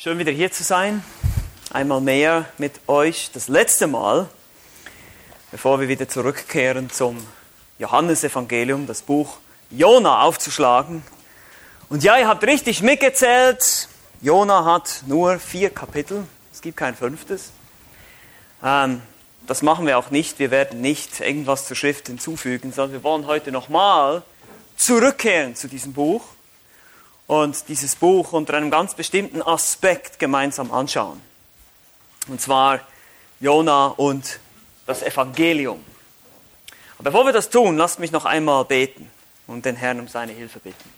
Schön wieder hier zu sein. Einmal mehr mit euch. Das letzte Mal, bevor wir wieder zurückkehren zum Johannesevangelium, das Buch Jona aufzuschlagen. Und ja, ihr habt richtig mitgezählt. Jona hat nur vier Kapitel. Es gibt kein fünftes. Ähm, das machen wir auch nicht. Wir werden nicht irgendwas zur Schrift hinzufügen, sondern wir wollen heute nochmal zurückkehren zu diesem Buch und dieses Buch unter einem ganz bestimmten Aspekt gemeinsam anschauen. Und zwar Jona und das Evangelium. Aber bevor wir das tun, lasst mich noch einmal beten und den Herrn um seine Hilfe bitten.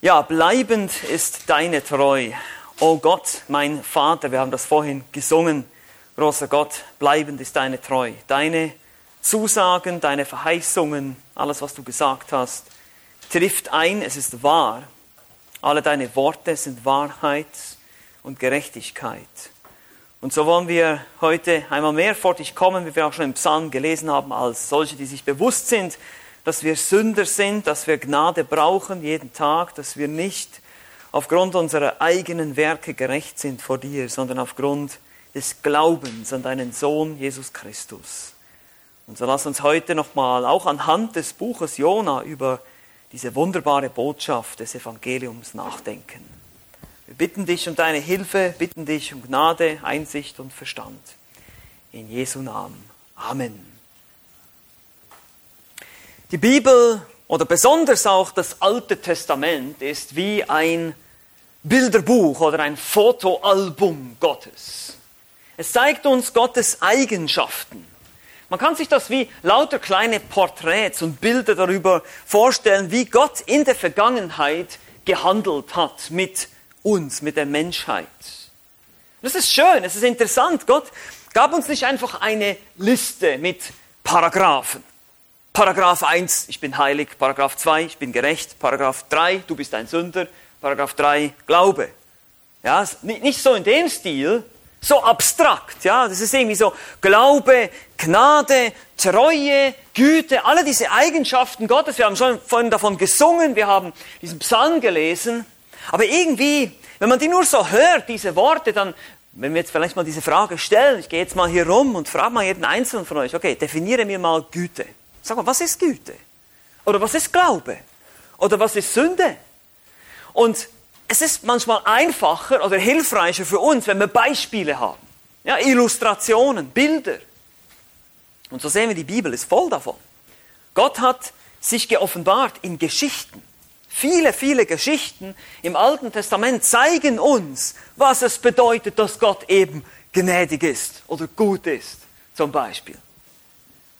Ja, bleibend ist deine Treu. O Gott, mein Vater, wir haben das vorhin gesungen. Großer Gott, bleibend ist deine Treu. Deine Zusagen, deine Verheißungen, alles, was du gesagt hast, trifft ein, es ist wahr. Alle deine Worte sind Wahrheit und Gerechtigkeit. Und so wollen wir heute einmal mehr vor dich kommen, wie wir auch schon im Psalm gelesen haben, als solche, die sich bewusst sind, dass wir Sünder sind, dass wir Gnade brauchen jeden Tag, dass wir nicht aufgrund unserer eigenen Werke gerecht sind vor dir, sondern aufgrund des Glaubens an deinen Sohn Jesus Christus. Und so lass uns heute nochmal auch anhand des Buches Jona über diese wunderbare Botschaft des Evangeliums nachdenken. Wir bitten dich um deine Hilfe, bitten dich um Gnade, Einsicht und Verstand. In Jesu Namen. Amen. Die Bibel oder besonders auch das Alte Testament ist wie ein Bilderbuch oder ein Fotoalbum Gottes. Es zeigt uns Gottes Eigenschaften. Man kann sich das wie lauter kleine Porträts und Bilder darüber vorstellen, wie Gott in der Vergangenheit gehandelt hat mit uns, mit der Menschheit. Das ist schön, es ist interessant. Gott gab uns nicht einfach eine Liste mit Paragraphen. Paragraph 1, ich bin heilig. Paragraph 2, ich bin gerecht. Paragraph 3, du bist ein Sünder. Paragraph 3, Glaube. Ja, nicht so in dem Stil, so abstrakt, ja. Das ist irgendwie so Glaube, Gnade, Treue, Güte, alle diese Eigenschaften Gottes. Wir haben schon vorhin davon gesungen, wir haben diesen Psalm gelesen. Aber irgendwie, wenn man die nur so hört, diese Worte, dann, wenn wir jetzt vielleicht mal diese Frage stellen, ich gehe jetzt mal hier rum und frage mal jeden Einzelnen von euch, okay, definiere mir mal Güte. Sag mal, was ist Güte? Oder was ist Glaube? Oder was ist Sünde? Und es ist manchmal einfacher oder hilfreicher für uns, wenn wir Beispiele haben. Ja, Illustrationen, Bilder. Und so sehen wir, die Bibel ist voll davon. Gott hat sich geoffenbart in Geschichten. Viele, viele Geschichten im Alten Testament zeigen uns, was es bedeutet, dass Gott eben gnädig ist oder gut ist, zum Beispiel.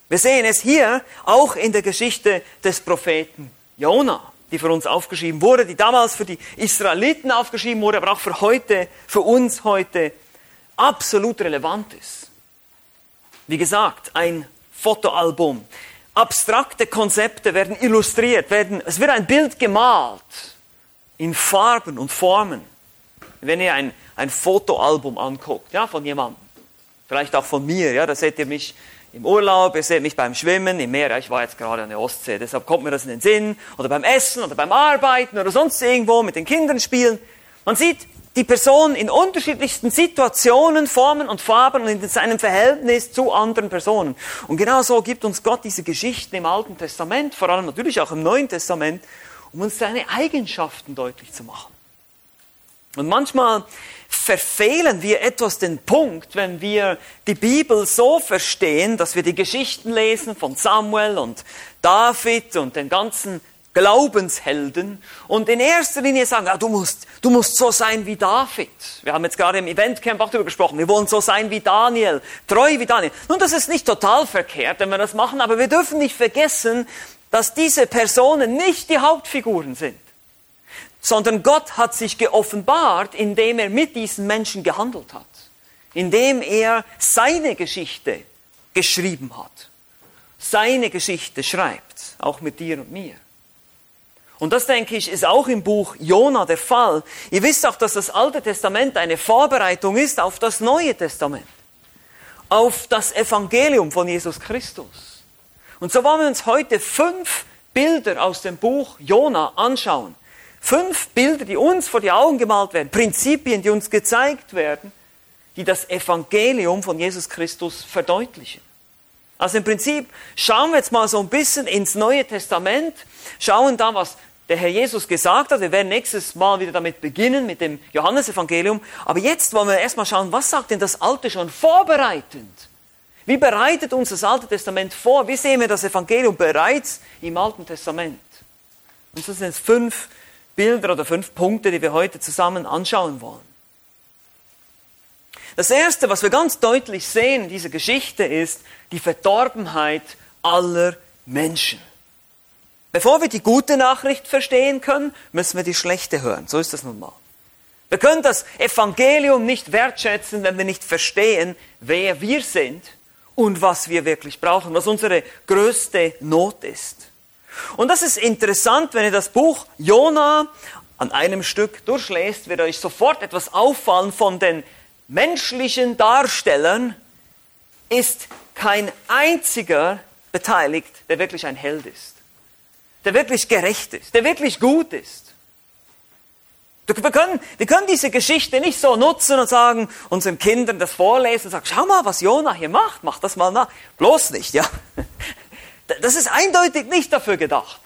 Wir sehen es hier auch in der Geschichte des Propheten Jona die für uns aufgeschrieben wurde, die damals für die Israeliten aufgeschrieben wurde, aber auch für heute, für uns heute absolut relevant ist. Wie gesagt, ein Fotoalbum. Abstrakte Konzepte werden illustriert, werden, es wird ein Bild gemalt in Farben und Formen. Wenn ihr ein, ein Fotoalbum anguckt, ja, von jemandem, vielleicht auch von mir, ja, da seht ihr mich im Urlaub, ihr seht mich beim Schwimmen im Meer, ich war jetzt gerade an der Ostsee, deshalb kommt mir das in den Sinn, oder beim Essen oder beim Arbeiten oder sonst irgendwo mit den Kindern spielen. Man sieht die Person in unterschiedlichsten Situationen, Formen und Farben und in seinem Verhältnis zu anderen Personen. Und genau so gibt uns Gott diese Geschichten im Alten Testament, vor allem natürlich auch im Neuen Testament, um uns seine Eigenschaften deutlich zu machen. Und manchmal verfehlen wir etwas den Punkt, wenn wir die Bibel so verstehen, dass wir die Geschichten lesen von Samuel und David und den ganzen Glaubenshelden und in erster Linie sagen, ja, du musst, du musst so sein wie David. Wir haben jetzt gerade im Eventcamp auch darüber gesprochen, wir wollen so sein wie Daniel, treu wie Daniel. Nun, das ist nicht total verkehrt, wenn wir das machen, aber wir dürfen nicht vergessen, dass diese Personen nicht die Hauptfiguren sind sondern Gott hat sich geoffenbart, indem er mit diesen Menschen gehandelt hat, indem er seine Geschichte geschrieben hat, seine Geschichte schreibt, auch mit dir und mir. Und das, denke ich, ist auch im Buch Jona der Fall. Ihr wisst auch, dass das Alte Testament eine Vorbereitung ist auf das Neue Testament, auf das Evangelium von Jesus Christus. Und so wollen wir uns heute fünf Bilder aus dem Buch Jona anschauen, fünf Bilder, die uns vor die Augen gemalt werden, Prinzipien, die uns gezeigt werden, die das Evangelium von Jesus Christus verdeutlichen. Also im Prinzip schauen wir jetzt mal so ein bisschen ins Neue Testament, schauen da, was der Herr Jesus gesagt hat. Wir werden nächstes Mal wieder damit beginnen, mit dem Johannesevangelium. Aber jetzt wollen wir erstmal schauen, was sagt denn das Alte schon vorbereitend? Wie bereitet uns das Alte Testament vor? Wie sehen wir das Evangelium bereits im Alten Testament? Und das sind jetzt fünf Bilder oder fünf Punkte, die wir heute zusammen anschauen wollen. Das Erste, was wir ganz deutlich sehen in dieser Geschichte, ist die Verdorbenheit aller Menschen. Bevor wir die gute Nachricht verstehen können, müssen wir die schlechte hören. So ist das nun mal. Wir können das Evangelium nicht wertschätzen, wenn wir nicht verstehen, wer wir sind und was wir wirklich brauchen, was unsere größte Not ist. Und das ist interessant, wenn ihr das Buch Jona an einem Stück durchlässt, wird euch sofort etwas auffallen von den menschlichen Darstellern, ist kein einziger beteiligt, der wirklich ein Held ist, der wirklich gerecht ist, der wirklich gut ist. Wir können, wir können diese Geschichte nicht so nutzen und sagen, unseren Kindern das vorlesen und sagen, schau mal, was Jona hier macht, mach das mal nach. Bloß nicht, ja. Das ist eindeutig nicht dafür gedacht.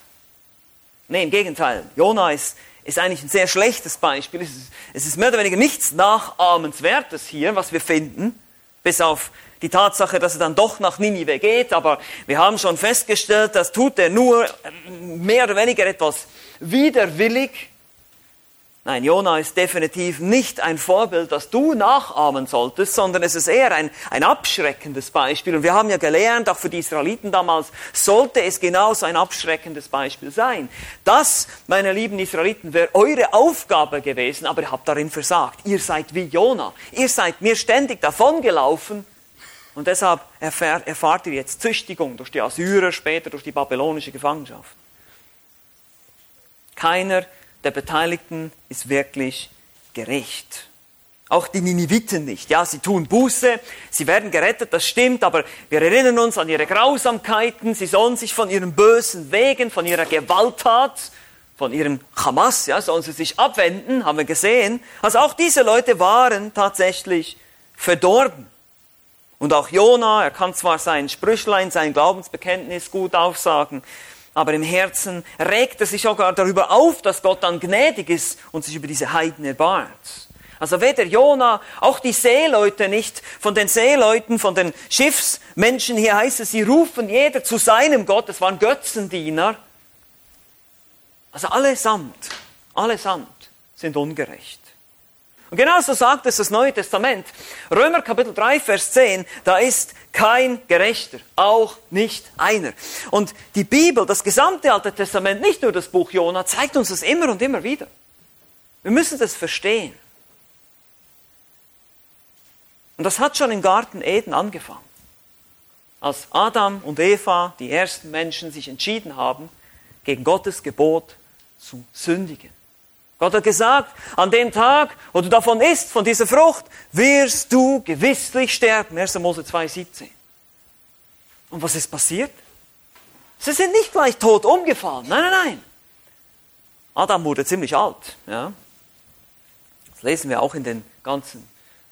Nee, im Gegenteil. Jona ist, ist eigentlich ein sehr schlechtes Beispiel. Es ist, es ist mehr oder weniger nichts Nachahmenswertes hier, was wir finden, bis auf die Tatsache, dass er dann doch nach Ninive geht. Aber wir haben schon festgestellt, das tut er nur mehr oder weniger etwas widerwillig Nein, Jona ist definitiv nicht ein Vorbild, das du nachahmen solltest, sondern es ist eher ein, ein abschreckendes Beispiel. Und wir haben ja gelernt, auch für die Israeliten damals, sollte es genauso ein abschreckendes Beispiel sein. Das, meine lieben Israeliten, wäre eure Aufgabe gewesen, aber ihr habt darin versagt. Ihr seid wie Jona. Ihr seid mir ständig davongelaufen. Und deshalb erfahrt, erfahrt ihr jetzt Züchtigung durch die Assyrer, später durch die babylonische Gefangenschaft. Keiner der Beteiligten ist wirklich gerecht. Auch die Niniviten nicht. Ja, sie tun Buße, sie werden gerettet, das stimmt, aber wir erinnern uns an ihre Grausamkeiten, sie sollen sich von ihren bösen Wegen, von ihrer Gewalttat, von ihrem Hamas, ja, sollen sie sich abwenden, haben wir gesehen. Also auch diese Leute waren tatsächlich verdorben. Und auch Jona, er kann zwar sein Sprüchlein, sein Glaubensbekenntnis gut aufsagen, aber im Herzen regt er sich sogar darüber auf, dass Gott dann gnädig ist und sich über diese Heiden erbarmt. Also weder Jona, auch die Seeleute nicht, von den Seeleuten, von den Schiffsmenschen hier heißt es, sie rufen jeder zu seinem Gott, es waren Götzendiener. Also allesamt, allesamt sind ungerecht. Und genauso sagt es das Neue Testament. Römer Kapitel 3, Vers 10, da ist kein Gerechter, auch nicht einer. Und die Bibel, das gesamte Alte Testament, nicht nur das Buch Jona, zeigt uns das immer und immer wieder. Wir müssen das verstehen. Und das hat schon im Garten Eden angefangen. Als Adam und Eva, die ersten Menschen, sich entschieden haben, gegen Gottes Gebot zu sündigen. Gott hat gesagt, an dem Tag, wo du davon isst, von dieser Frucht, wirst du gewisslich sterben. 1. Mose 2,17. Und was ist passiert? Sie sind nicht gleich tot umgefallen. Nein, nein, nein. Adam wurde ziemlich alt. Ja. Das lesen wir auch in den ganzen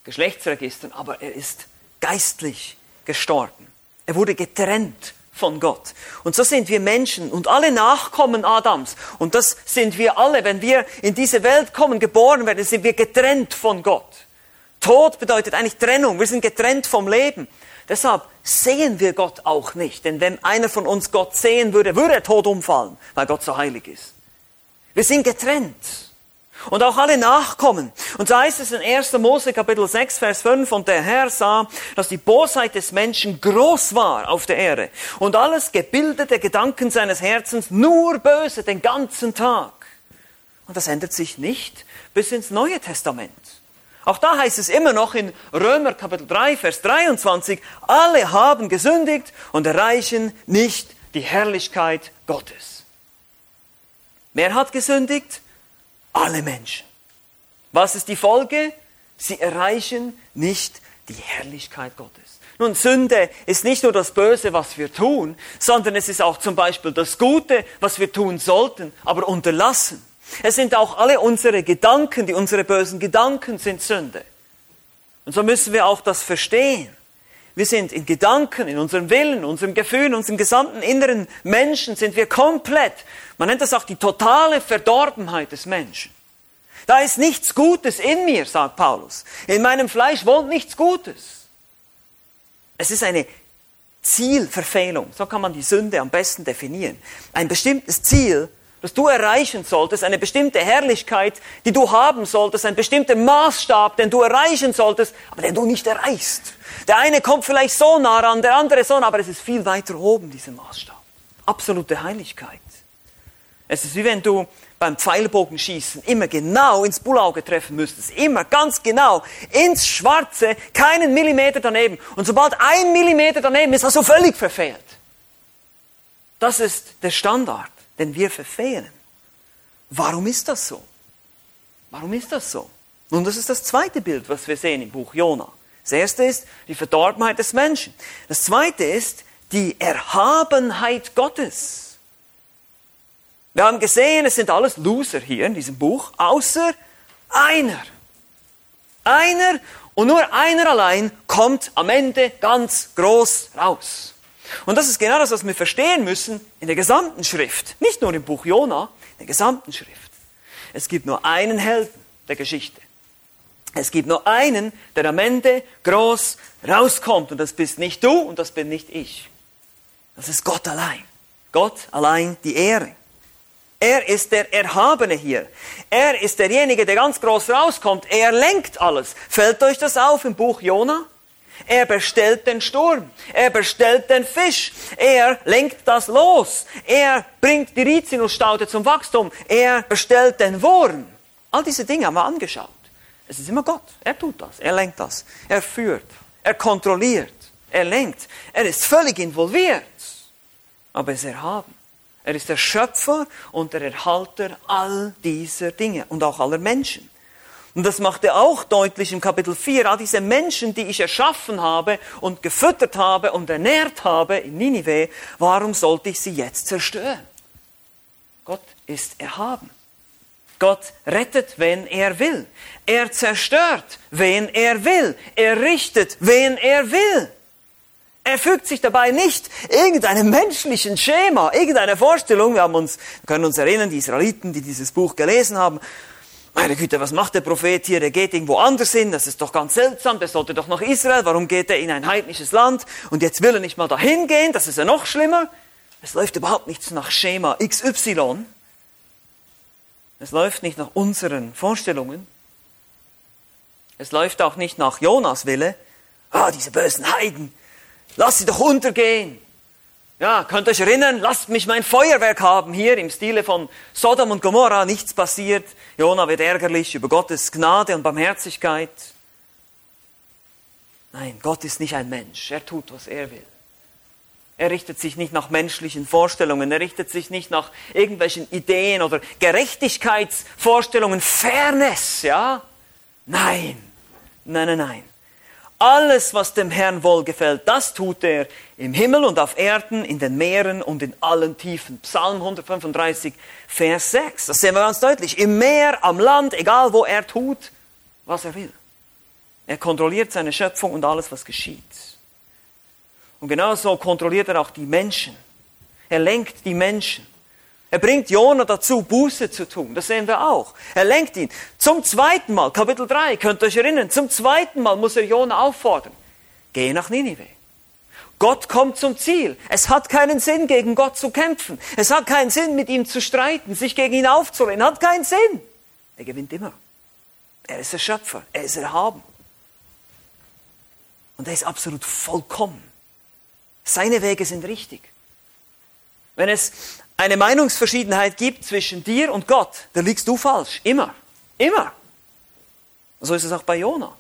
Geschlechtsregistern. Aber er ist geistlich gestorben. Er wurde getrennt von Gott. Und so sind wir Menschen und alle Nachkommen Adams. Und das sind wir alle. Wenn wir in diese Welt kommen, geboren werden, sind wir getrennt von Gott. Tod bedeutet eigentlich Trennung. Wir sind getrennt vom Leben. Deshalb sehen wir Gott auch nicht. Denn wenn einer von uns Gott sehen würde, würde er tot umfallen, weil Gott so heilig ist. Wir sind getrennt. Und auch alle Nachkommen. Und so heißt es in 1. Mose Kapitel 6, Vers 5, und der Herr sah, dass die Bosheit des Menschen groß war auf der Erde und alles gebildete Gedanken seines Herzens nur böse den ganzen Tag. Und das ändert sich nicht bis ins Neue Testament. Auch da heißt es immer noch in Römer Kapitel 3, Vers 23, alle haben gesündigt und erreichen nicht die Herrlichkeit Gottes. Wer hat gesündigt? Alle Menschen. Was ist die Folge? Sie erreichen nicht die Herrlichkeit Gottes. Nun, Sünde ist nicht nur das Böse, was wir tun, sondern es ist auch zum Beispiel das Gute, was wir tun sollten, aber unterlassen. Es sind auch alle unsere Gedanken, die unsere bösen Gedanken sind Sünde. Und so müssen wir auch das verstehen. Wir sind in Gedanken, in unserem Willen, unserem Gefühl, unserem gesamten inneren Menschen sind wir komplett. Man nennt das auch die totale Verdorbenheit des Menschen. Da ist nichts Gutes in mir, sagt Paulus. In meinem Fleisch wohnt nichts Gutes. Es ist eine Zielverfehlung. So kann man die Sünde am besten definieren. Ein bestimmtes Ziel, das du erreichen solltest, eine bestimmte Herrlichkeit, die du haben solltest, ein bestimmter Maßstab, den du erreichen solltest, aber den du nicht erreichst. Der eine kommt vielleicht so nah ran, der andere so nah, aber es ist viel weiter oben, dieser Maßstab. Absolute Heiligkeit. Es ist wie wenn du beim Pfeilbogenschießen immer genau ins Bullauge treffen müsstest. Immer ganz genau ins Schwarze, keinen Millimeter daneben. Und sobald ein Millimeter daneben ist, hast du völlig verfehlt. Das ist der Standard denn wir verfehlen. Warum ist das so? Warum ist das so? Nun, das ist das zweite Bild, was wir sehen im Buch Jona. Das erste ist die Verdorbenheit des Menschen. Das zweite ist die Erhabenheit Gottes. Wir haben gesehen, es sind alles Loser hier in diesem Buch, außer einer. Einer und nur einer allein kommt am Ende ganz groß raus. Und das ist genau das, was wir verstehen müssen in der gesamten Schrift. Nicht nur im Buch Jona, in der gesamten Schrift. Es gibt nur einen Helden der Geschichte. Es gibt nur einen, der am Ende groß rauskommt. Und das bist nicht du und das bin nicht ich. Das ist Gott allein. Gott allein die Ehre. Er ist der Erhabene hier. Er ist derjenige, der ganz groß rauskommt. Er lenkt alles. Fällt euch das auf im Buch Jona? Er bestellt den Sturm. Er bestellt den Fisch. Er lenkt das los. Er bringt die Rizinusstaude zum Wachstum. Er bestellt den Wurm. All diese Dinge haben wir angeschaut. Es ist immer Gott. Er tut das. Er lenkt das. Er führt. Er kontrolliert. Er lenkt. Er ist völlig involviert. Aber er ist erhaben. Er ist der Schöpfer und der Erhalter all dieser Dinge und auch aller Menschen. Und das macht er auch deutlich im Kapitel 4. All diese Menschen, die ich erschaffen habe und gefüttert habe und ernährt habe in Ninive, warum sollte ich sie jetzt zerstören? Gott ist erhaben. Gott rettet, wenn er will. Er zerstört, wen er will. Er richtet, wen er will. Er fügt sich dabei nicht irgendeinem menschlichen Schema, irgendeiner Vorstellung. Wir haben uns, wir können uns erinnern, die Israeliten, die dieses Buch gelesen haben, meine Güte, was macht der Prophet hier? Der geht irgendwo anders hin, das ist doch ganz seltsam, der sollte doch nach Israel, warum geht er in ein heidnisches Land und jetzt will er nicht mal dahin gehen, das ist ja noch schlimmer. Es läuft überhaupt nichts nach Schema XY. Es läuft nicht nach unseren Vorstellungen. Es läuft auch nicht nach Jonas Wille. Ah, diese bösen Heiden, lass sie doch untergehen. Ja, könnt ihr euch erinnern, lasst mich mein Feuerwerk haben hier im Stile von Sodom und Gomorra, nichts passiert. Jona wird ärgerlich über Gottes Gnade und Barmherzigkeit. Nein, Gott ist nicht ein Mensch, er tut, was er will. Er richtet sich nicht nach menschlichen Vorstellungen, er richtet sich nicht nach irgendwelchen Ideen oder Gerechtigkeitsvorstellungen, Fairness, ja? Nein, nein, nein, nein. Alles, was dem Herrn wohlgefällt, das tut er im Himmel und auf Erden, in den Meeren und in allen Tiefen. Psalm 135, Vers 6. Das sehen wir ganz deutlich. Im Meer, am Land, egal wo er tut, was er will. Er kontrolliert seine Schöpfung und alles, was geschieht. Und genauso kontrolliert er auch die Menschen. Er lenkt die Menschen. Er bringt Jona dazu, Buße zu tun. Das sehen wir auch. Er lenkt ihn. Zum zweiten Mal, Kapitel 3, könnt ihr euch erinnern, zum zweiten Mal muss er Jona auffordern. Geh nach Ninive. Gott kommt zum Ziel. Es hat keinen Sinn, gegen Gott zu kämpfen. Es hat keinen Sinn, mit ihm zu streiten, sich gegen ihn aufzulehnen. Hat keinen Sinn. Er gewinnt immer. Er ist der Schöpfer. Er ist erhaben. Und er ist absolut vollkommen. Seine Wege sind richtig. Wenn es eine Meinungsverschiedenheit gibt zwischen dir und Gott, da liegst du falsch. Immer. Immer. So ist es auch bei Jona.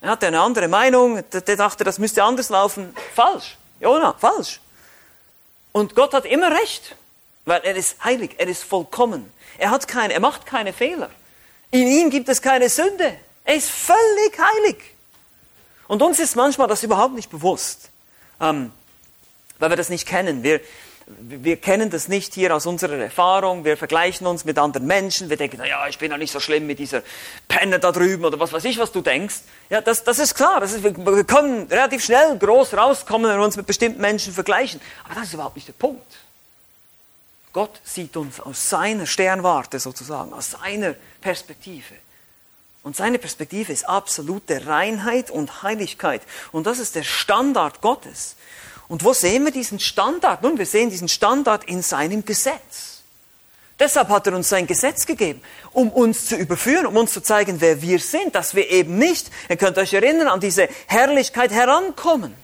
Er hatte eine andere Meinung, der dachte, das müsste anders laufen. Falsch. Jona, falsch. Und Gott hat immer recht, weil er ist heilig, er ist vollkommen. Er hat keine, er macht keine Fehler. In ihm gibt es keine Sünde. Er ist völlig heilig. Und uns ist manchmal das überhaupt nicht bewusst, ähm, weil wir das nicht kennen. Wir, wir kennen das nicht hier aus unserer Erfahrung. Wir vergleichen uns mit anderen Menschen. Wir denken, naja, ich bin ja nicht so schlimm mit dieser Penne da drüben oder was weiß ich, was du denkst. Ja, das, das ist klar. Das ist, wir können relativ schnell groß rauskommen, wenn wir uns mit bestimmten Menschen vergleichen. Aber das ist überhaupt nicht der Punkt. Gott sieht uns aus seiner Sternwarte sozusagen, aus seiner Perspektive. Und seine Perspektive ist absolute Reinheit und Heiligkeit. Und das ist der Standard Gottes. Und wo sehen wir diesen Standard? Nun, wir sehen diesen Standard in seinem Gesetz. Deshalb hat er uns sein Gesetz gegeben, um uns zu überführen, um uns zu zeigen, wer wir sind, dass wir eben nicht, ihr könnt euch erinnern, an diese Herrlichkeit herankommen.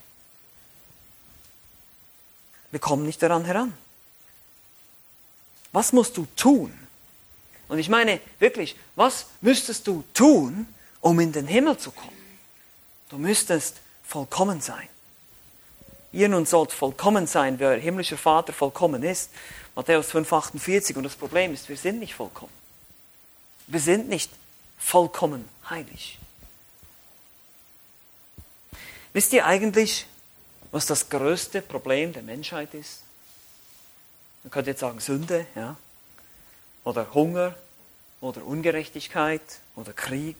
Wir kommen nicht daran heran. Was musst du tun? Und ich meine wirklich, was müsstest du tun, um in den Himmel zu kommen? Du müsstest vollkommen sein. Ihr nun sollt vollkommen sein, wer himmlischer Vater vollkommen ist. Matthäus 5, 48. Und das Problem ist, wir sind nicht vollkommen. Wir sind nicht vollkommen heilig. Wisst ihr eigentlich, was das größte Problem der Menschheit ist? Man könnte jetzt sagen Sünde, ja, oder Hunger, oder Ungerechtigkeit, oder Krieg.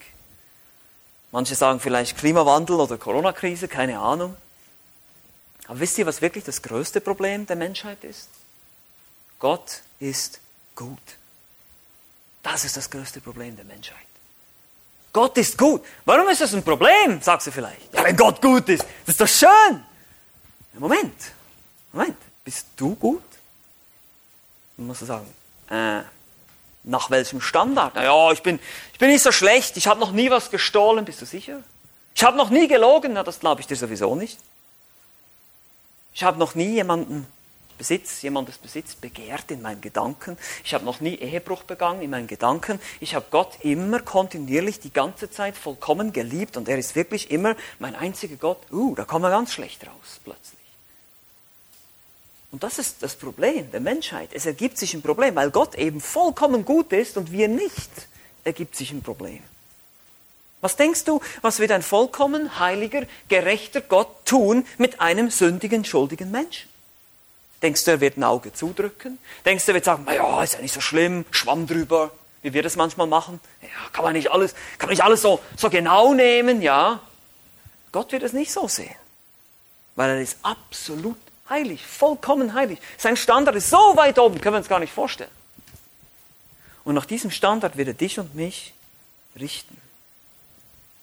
Manche sagen vielleicht Klimawandel oder Corona-Krise, keine Ahnung. Aber wisst ihr, was wirklich das größte Problem der Menschheit ist? Gott ist gut. Das ist das größte Problem der Menschheit. Gott ist gut. Warum ist das ein Problem, sagst du vielleicht? Ja, wenn Gott gut ist, das ist doch schön. Moment, Moment, bist du gut? Dann musst du sagen, äh, nach welchem Standard? Naja, ich bin, ich bin nicht so schlecht, ich habe noch nie was gestohlen, bist du sicher? Ich habe noch nie gelogen, na, das glaube ich dir sowieso nicht. Ich habe noch nie jemanden Besitz, jemandes Besitz begehrt in meinen Gedanken. Ich habe noch nie Ehebruch begangen in meinen Gedanken. Ich habe Gott immer kontinuierlich die ganze Zeit vollkommen geliebt und er ist wirklich immer mein einziger Gott. Uh, da kommen wir ganz schlecht raus plötzlich. Und das ist das Problem der Menschheit. Es ergibt sich ein Problem, weil Gott eben vollkommen gut ist und wir nicht, ergibt sich ein Problem. Was denkst du, was wird ein vollkommen heiliger, gerechter Gott tun mit einem sündigen, schuldigen Menschen? Denkst du, er wird ein Auge zudrücken? Denkst du, er wird sagen, naja, ist ja nicht so schlimm, schwamm drüber, wie wir das manchmal machen? Ja, kann man nicht alles, kann man nicht alles so, so genau nehmen, ja? Gott wird es nicht so sehen. Weil er ist absolut heilig, vollkommen heilig. Sein Standard ist so weit oben, können wir uns gar nicht vorstellen. Und nach diesem Standard wird er dich und mich richten.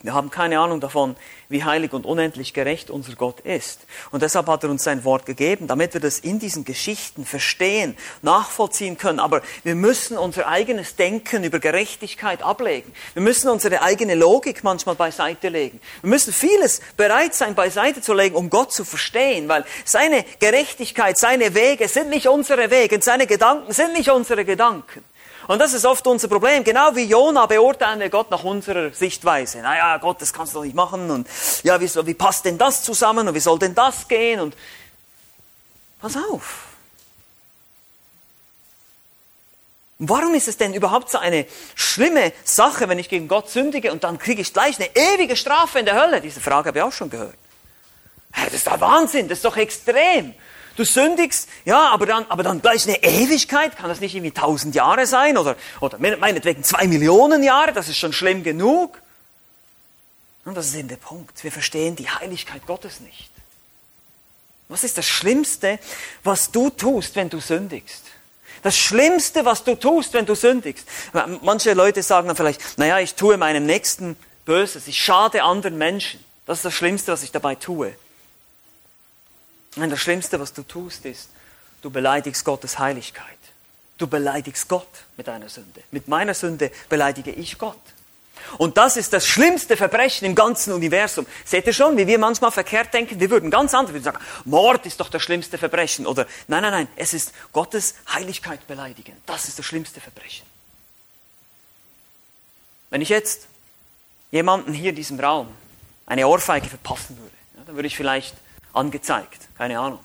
Wir haben keine Ahnung davon, wie heilig und unendlich gerecht unser Gott ist. Und deshalb hat er uns sein Wort gegeben, damit wir das in diesen Geschichten verstehen, nachvollziehen können. Aber wir müssen unser eigenes Denken über Gerechtigkeit ablegen. Wir müssen unsere eigene Logik manchmal beiseite legen. Wir müssen vieles bereit sein, beiseite zu legen, um Gott zu verstehen, weil seine Gerechtigkeit, seine Wege sind nicht unsere Wege seine Gedanken sind nicht unsere Gedanken. Und das ist oft unser Problem. Genau wie Jona beurteilen wir Gott nach unserer Sichtweise. Naja, Gott, das kannst du doch nicht machen. Und ja, wie, wie passt denn das zusammen? Und wie soll denn das gehen? Und pass auf. Warum ist es denn überhaupt so eine schlimme Sache, wenn ich gegen Gott sündige und dann kriege ich gleich eine ewige Strafe in der Hölle? Diese Frage habe ich auch schon gehört. Das ist doch Wahnsinn, das ist doch extrem. Du sündigst, ja, aber dann, aber dann gleich eine Ewigkeit, kann das nicht irgendwie tausend Jahre sein oder, oder meinetwegen zwei Millionen Jahre, das ist schon schlimm genug. Und das ist eben der Punkt. Wir verstehen die Heiligkeit Gottes nicht. Was ist das Schlimmste, was du tust, wenn du sündigst? Das Schlimmste, was du tust, wenn du sündigst. Manche Leute sagen dann vielleicht, naja, ich tue meinem Nächsten Böses, ich schade anderen Menschen. Das ist das Schlimmste, was ich dabei tue. Und das Schlimmste, was du tust, ist, du beleidigst Gottes Heiligkeit. Du beleidigst Gott mit deiner Sünde. Mit meiner Sünde beleidige ich Gott. Und das ist das schlimmste Verbrechen im ganzen Universum. Seht ihr schon, wie wir manchmal verkehrt denken? Wir würden ganz anders, sagen, Mord ist doch das schlimmste Verbrechen. Oder nein, nein, nein, es ist Gottes Heiligkeit beleidigen. Das ist das schlimmste Verbrechen. Wenn ich jetzt jemanden hier in diesem Raum eine Ohrfeige verpassen würde, ja, dann würde ich vielleicht angezeigt. Keine Ahnung.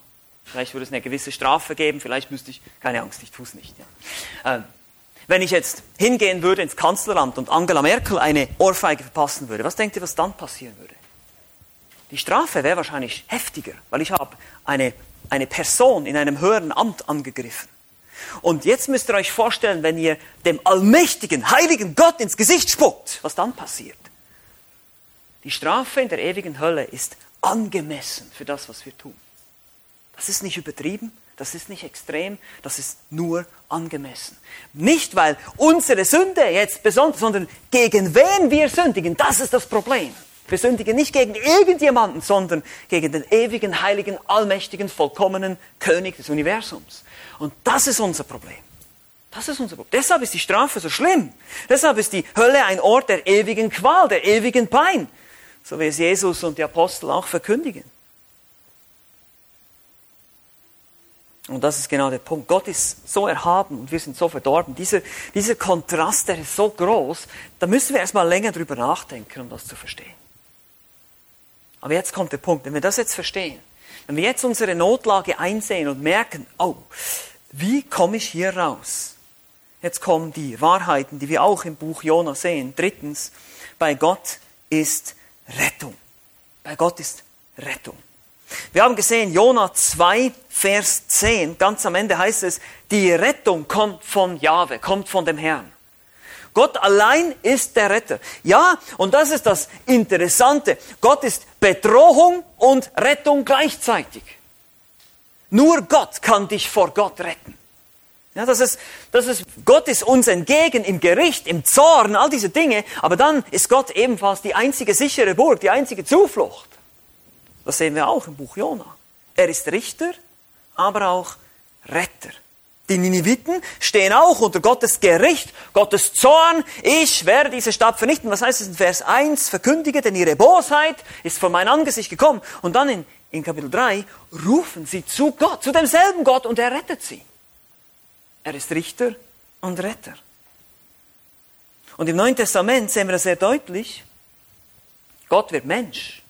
Vielleicht würde es eine gewisse Strafe geben, vielleicht müsste ich, keine Angst, ich tue es nicht. Ja. Ähm, wenn ich jetzt hingehen würde ins Kanzleramt und Angela Merkel eine Ohrfeige verpassen würde, was denkt ihr, was dann passieren würde? Die Strafe wäre wahrscheinlich heftiger, weil ich habe eine eine Person in einem höheren Amt angegriffen. Und jetzt müsst ihr euch vorstellen, wenn ihr dem allmächtigen, heiligen Gott ins Gesicht spuckt, was dann passiert. Die Strafe in der ewigen Hölle ist angemessen für das, was wir tun. Das ist nicht übertrieben, das ist nicht extrem, das ist nur angemessen. Nicht, weil unsere Sünde jetzt besonders, sondern gegen wen wir sündigen, das ist das Problem. Wir sündigen nicht gegen irgendjemanden, sondern gegen den ewigen, heiligen, allmächtigen, vollkommenen König des Universums. Und das ist unser Problem. Das ist unser Problem. Deshalb ist die Strafe so schlimm. Deshalb ist die Hölle ein Ort der ewigen Qual, der ewigen Pein. So wie es Jesus und die Apostel auch verkündigen. Und das ist genau der Punkt. Gott ist so erhaben und wir sind so verdorben. Dieser, dieser Kontrast, der ist so groß, da müssen wir erstmal länger drüber nachdenken, um das zu verstehen. Aber jetzt kommt der Punkt, wenn wir das jetzt verstehen, wenn wir jetzt unsere Notlage einsehen und merken, oh, wie komme ich hier raus? Jetzt kommen die Wahrheiten, die wir auch im Buch Jona sehen. Drittens, bei Gott ist Rettung. Bei Gott ist Rettung. Wir haben gesehen, Jona 2, Vers 10, ganz am Ende heißt es, die Rettung kommt von Jahwe, kommt von dem Herrn. Gott allein ist der Retter. Ja, und das ist das Interessante. Gott ist Bedrohung und Rettung gleichzeitig. Nur Gott kann dich vor Gott retten. Ja, das ist, das ist, Gott ist uns entgegen im Gericht, im Zorn, all diese Dinge, aber dann ist Gott ebenfalls die einzige sichere Burg, die einzige Zuflucht. Das sehen wir auch im Buch Jona. Er ist Richter, aber auch Retter. Die Nineviten stehen auch unter Gottes Gericht, Gottes Zorn. Ich werde diese Stadt vernichten. Was heißt es in Vers 1? Verkündige, denn ihre Bosheit ist vor mein Angesicht gekommen. Und dann in, in Kapitel 3 rufen sie zu Gott, zu demselben Gott, und er rettet sie. Er ist Richter und Retter. Und im Neuen Testament sehen wir das sehr deutlich. Gott wird Mensch.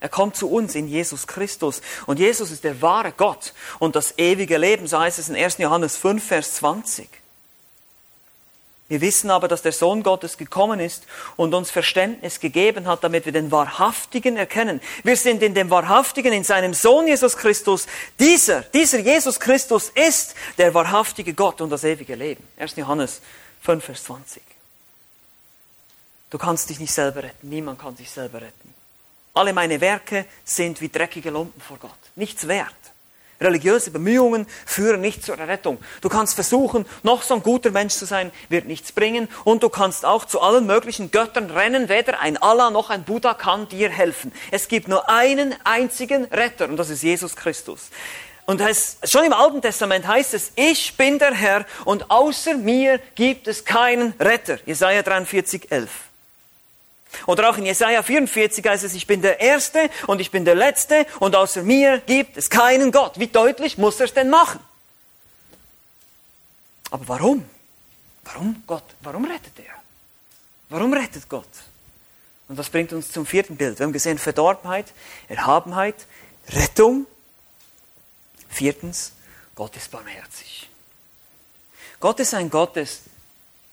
Er kommt zu uns in Jesus Christus. Und Jesus ist der wahre Gott und das ewige Leben, so heißt es in 1. Johannes 5, Vers 20. Wir wissen aber, dass der Sohn Gottes gekommen ist und uns Verständnis gegeben hat, damit wir den Wahrhaftigen erkennen. Wir sind in dem Wahrhaftigen, in seinem Sohn Jesus Christus. Dieser, dieser Jesus Christus ist der wahrhaftige Gott und das ewige Leben. 1. Johannes 5, Vers 20. Du kannst dich nicht selber retten. Niemand kann sich selber retten. Alle meine Werke sind wie dreckige Lumpen vor Gott. Nichts wert. Religiöse Bemühungen führen nicht zur Rettung. Du kannst versuchen, noch so ein guter Mensch zu sein, wird nichts bringen. Und du kannst auch zu allen möglichen Göttern rennen. Weder ein Allah noch ein Buddha kann dir helfen. Es gibt nur einen einzigen Retter und das ist Jesus Christus. Und es, schon im Alten Testament heißt es, ich bin der Herr und außer mir gibt es keinen Retter. Jesaja 43, 11. Oder auch in Jesaja 44 heißt es, ich bin der Erste und ich bin der Letzte und außer mir gibt es keinen Gott. Wie deutlich muss er es denn machen? Aber warum? Warum Gott? Warum rettet er? Warum rettet Gott? Und das bringt uns zum vierten Bild. Wir haben gesehen Verdorbenheit, Erhabenheit, Rettung. Viertens, Gott ist barmherzig. Gott ist ein Gott des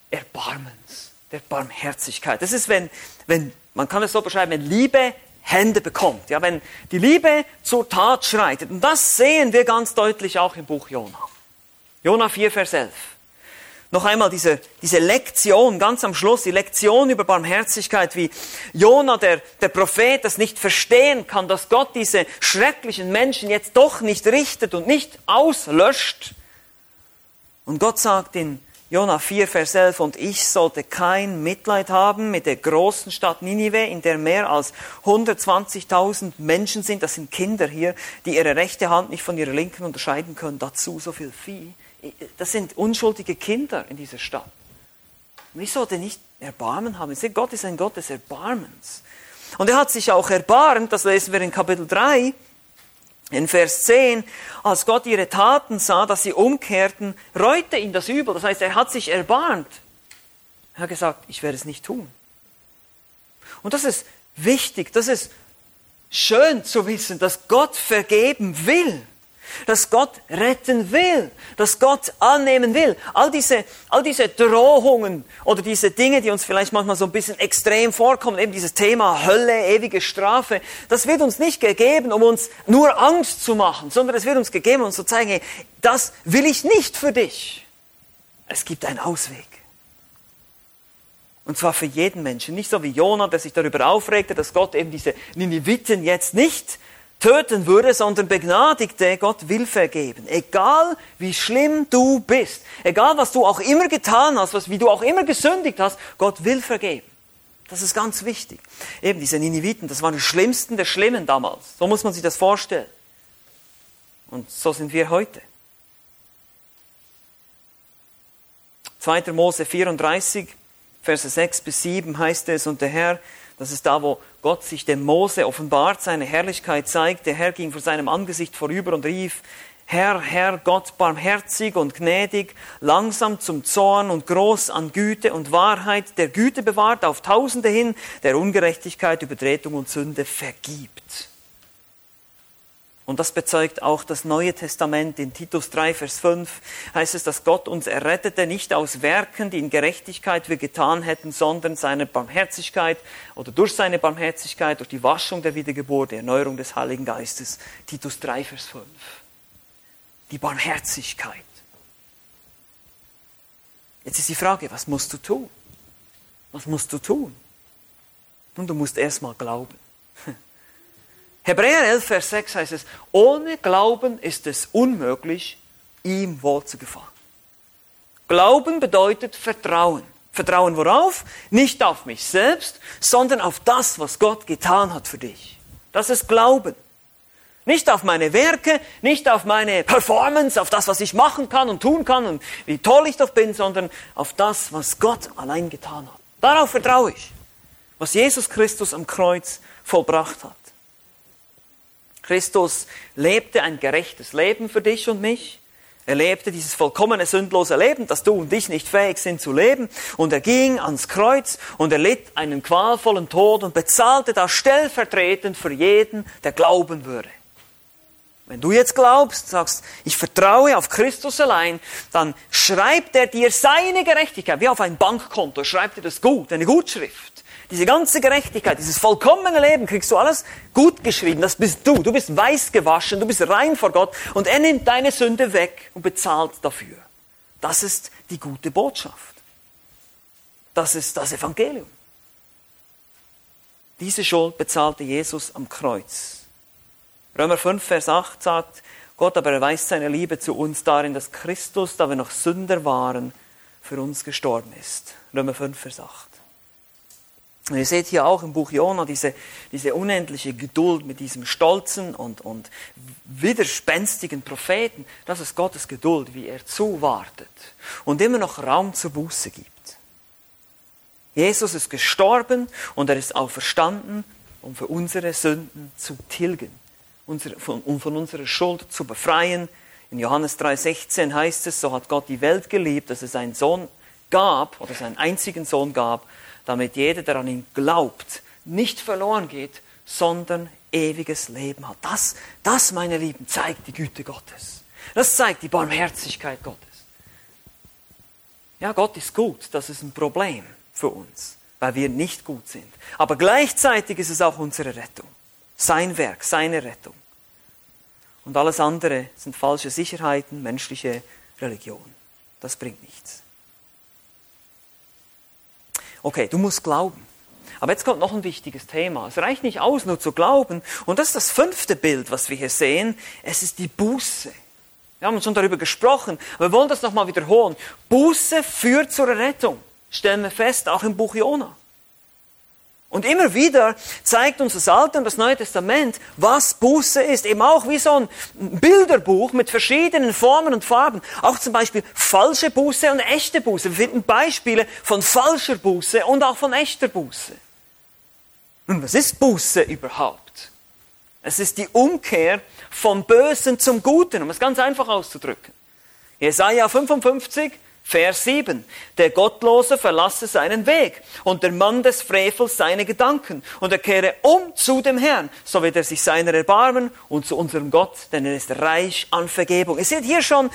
Erbarmens der Barmherzigkeit. Das ist, wenn, wenn, man kann es so beschreiben, wenn Liebe Hände bekommt. Ja, wenn die Liebe zur Tat schreitet. Und das sehen wir ganz deutlich auch im Buch Jona. Jona 4, Vers 11. Noch einmal diese, diese Lektion, ganz am Schluss, die Lektion über Barmherzigkeit, wie Jona, der, der Prophet, das nicht verstehen kann, dass Gott diese schrecklichen Menschen jetzt doch nicht richtet und nicht auslöscht. Und Gott sagt in Jona 4, Vers 11, und ich sollte kein Mitleid haben mit der großen Stadt Ninive, in der mehr als 120.000 Menschen sind, das sind Kinder hier, die ihre rechte Hand nicht von ihrer linken unterscheiden können, dazu so viel Vieh. Das sind unschuldige Kinder in dieser Stadt. Und ich sollte nicht Erbarmen haben. Gott ist ein Gott des Erbarmens. Und er hat sich auch erbarmt, das lesen wir in Kapitel 3, in Vers 10, als Gott ihre Taten sah, dass sie umkehrten, reute ihn das Übel. Das heißt, er hat sich erbarmt. Er hat gesagt, ich werde es nicht tun. Und das ist wichtig, das ist schön zu wissen, dass Gott vergeben will. Dass Gott retten will, dass Gott annehmen will. All diese, all diese Drohungen oder diese Dinge, die uns vielleicht manchmal so ein bisschen extrem vorkommen, eben dieses Thema Hölle, ewige Strafe, das wird uns nicht gegeben, um uns nur Angst zu machen, sondern es wird uns gegeben, um uns zu zeigen, hey, das will ich nicht für dich. Es gibt einen Ausweg. Und zwar für jeden Menschen. Nicht so wie Jonah, der sich darüber aufregte, dass Gott eben diese Nineviten jetzt nicht töten würde, sondern begnadigte, Gott will vergeben. Egal wie schlimm du bist, egal was du auch immer getan hast, was, wie du auch immer gesündigt hast, Gott will vergeben. Das ist ganz wichtig. Eben diese Nineviten, das waren die Schlimmsten der Schlimmen damals. So muss man sich das vorstellen. Und so sind wir heute. 2. Mose 34, Verse 6 bis 7 heißt es, und der Herr, das ist da, wo Gott sich dem Mose offenbart, seine Herrlichkeit zeigt. Der Herr ging vor seinem Angesicht vorüber und rief, Herr, Herr, Gott, barmherzig und gnädig, langsam zum Zorn und groß an Güte und Wahrheit, der Güte bewahrt auf Tausende hin, der Ungerechtigkeit, Übertretung und Sünde vergibt. Und das bezeugt auch das Neue Testament. In Titus 3, Vers 5 heißt es, dass Gott uns errettete, nicht aus Werken, die in Gerechtigkeit wir getan hätten, sondern seine Barmherzigkeit oder durch seine Barmherzigkeit, durch die Waschung der Wiedergeburt, die Erneuerung des Heiligen Geistes. Titus 3, Vers 5. Die Barmherzigkeit. Jetzt ist die Frage, was musst du tun? Was musst du tun? Nun, du musst erstmal glauben. Hebräer 11, Vers 6 heißt es, ohne Glauben ist es unmöglich, ihm wohl zu gefallen. Glauben bedeutet Vertrauen. Vertrauen worauf? Nicht auf mich selbst, sondern auf das, was Gott getan hat für dich. Das ist Glauben. Nicht auf meine Werke, nicht auf meine Performance, auf das, was ich machen kann und tun kann und wie toll ich doch bin, sondern auf das, was Gott allein getan hat. Darauf vertraue ich, was Jesus Christus am Kreuz vollbracht hat. Christus lebte ein gerechtes Leben für dich und mich. Er lebte dieses vollkommene, sündlose Leben, das du und ich nicht fähig sind zu leben. Und er ging ans Kreuz und er litt einen qualvollen Tod und bezahlte das stellvertretend für jeden, der glauben würde. Wenn du jetzt glaubst, sagst, ich vertraue auf Christus allein, dann schreibt er dir seine Gerechtigkeit, wie auf ein Bankkonto, schreibt er das gut, eine Gutschrift. Diese ganze Gerechtigkeit, dieses vollkommene Leben kriegst du alles gut geschrieben. Das bist du. Du bist weiß gewaschen, du bist rein vor Gott und er nimmt deine Sünde weg und bezahlt dafür. Das ist die gute Botschaft. Das ist das Evangelium. Diese Schuld bezahlte Jesus am Kreuz. Römer 5, Vers 8 sagt, Gott aber erweist seine Liebe zu uns darin, dass Christus, da wir noch Sünder waren, für uns gestorben ist. Römer 5, Vers 8. Und ihr seht hier auch im Buch Jona diese, diese unendliche Geduld mit diesem stolzen und, und widerspenstigen Propheten. Das ist Gottes Geduld, wie er zuwartet und immer noch Raum zur Buße gibt. Jesus ist gestorben und er ist auferstanden, um für unsere Sünden zu tilgen, um von unserer Schuld zu befreien. In Johannes 3,16 heißt es, so hat Gott die Welt geliebt, dass es seinen Sohn gab oder seinen einzigen Sohn gab, damit jeder, der an ihn glaubt, nicht verloren geht, sondern ewiges Leben hat. Das, das, meine Lieben, zeigt die Güte Gottes. Das zeigt die Barmherzigkeit Gottes. Ja, Gott ist gut, das ist ein Problem für uns, weil wir nicht gut sind. Aber gleichzeitig ist es auch unsere Rettung. Sein Werk, seine Rettung. Und alles andere sind falsche Sicherheiten, menschliche Religion. Das bringt nichts. Okay, du musst glauben. Aber jetzt kommt noch ein wichtiges Thema. Es reicht nicht aus, nur zu glauben. Und das ist das fünfte Bild, was wir hier sehen. Es ist die Buße. Wir haben schon darüber gesprochen, aber wir wollen das nochmal wiederholen. Buße führt zur Rettung. Stellen wir fest, auch im Buch Jona. Und immer wieder zeigt uns das Alte und das Neue Testament, was Buße ist. Eben auch wie so ein Bilderbuch mit verschiedenen Formen und Farben. Auch zum Beispiel falsche Buße und echte Buße. Wir finden Beispiele von falscher Buße und auch von echter Buße. Nun, was ist Buße überhaupt? Es ist die Umkehr vom Bösen zum Guten, um es ganz einfach auszudrücken. Jesaja 55, Vers 7. Der Gottlose verlasse seinen Weg und der Mann des Frevels seine Gedanken und er kehre um zu dem Herrn, so wird er sich seiner erbarmen und zu unserem Gott, denn er ist reich an Vergebung. Ihr seht hier schon,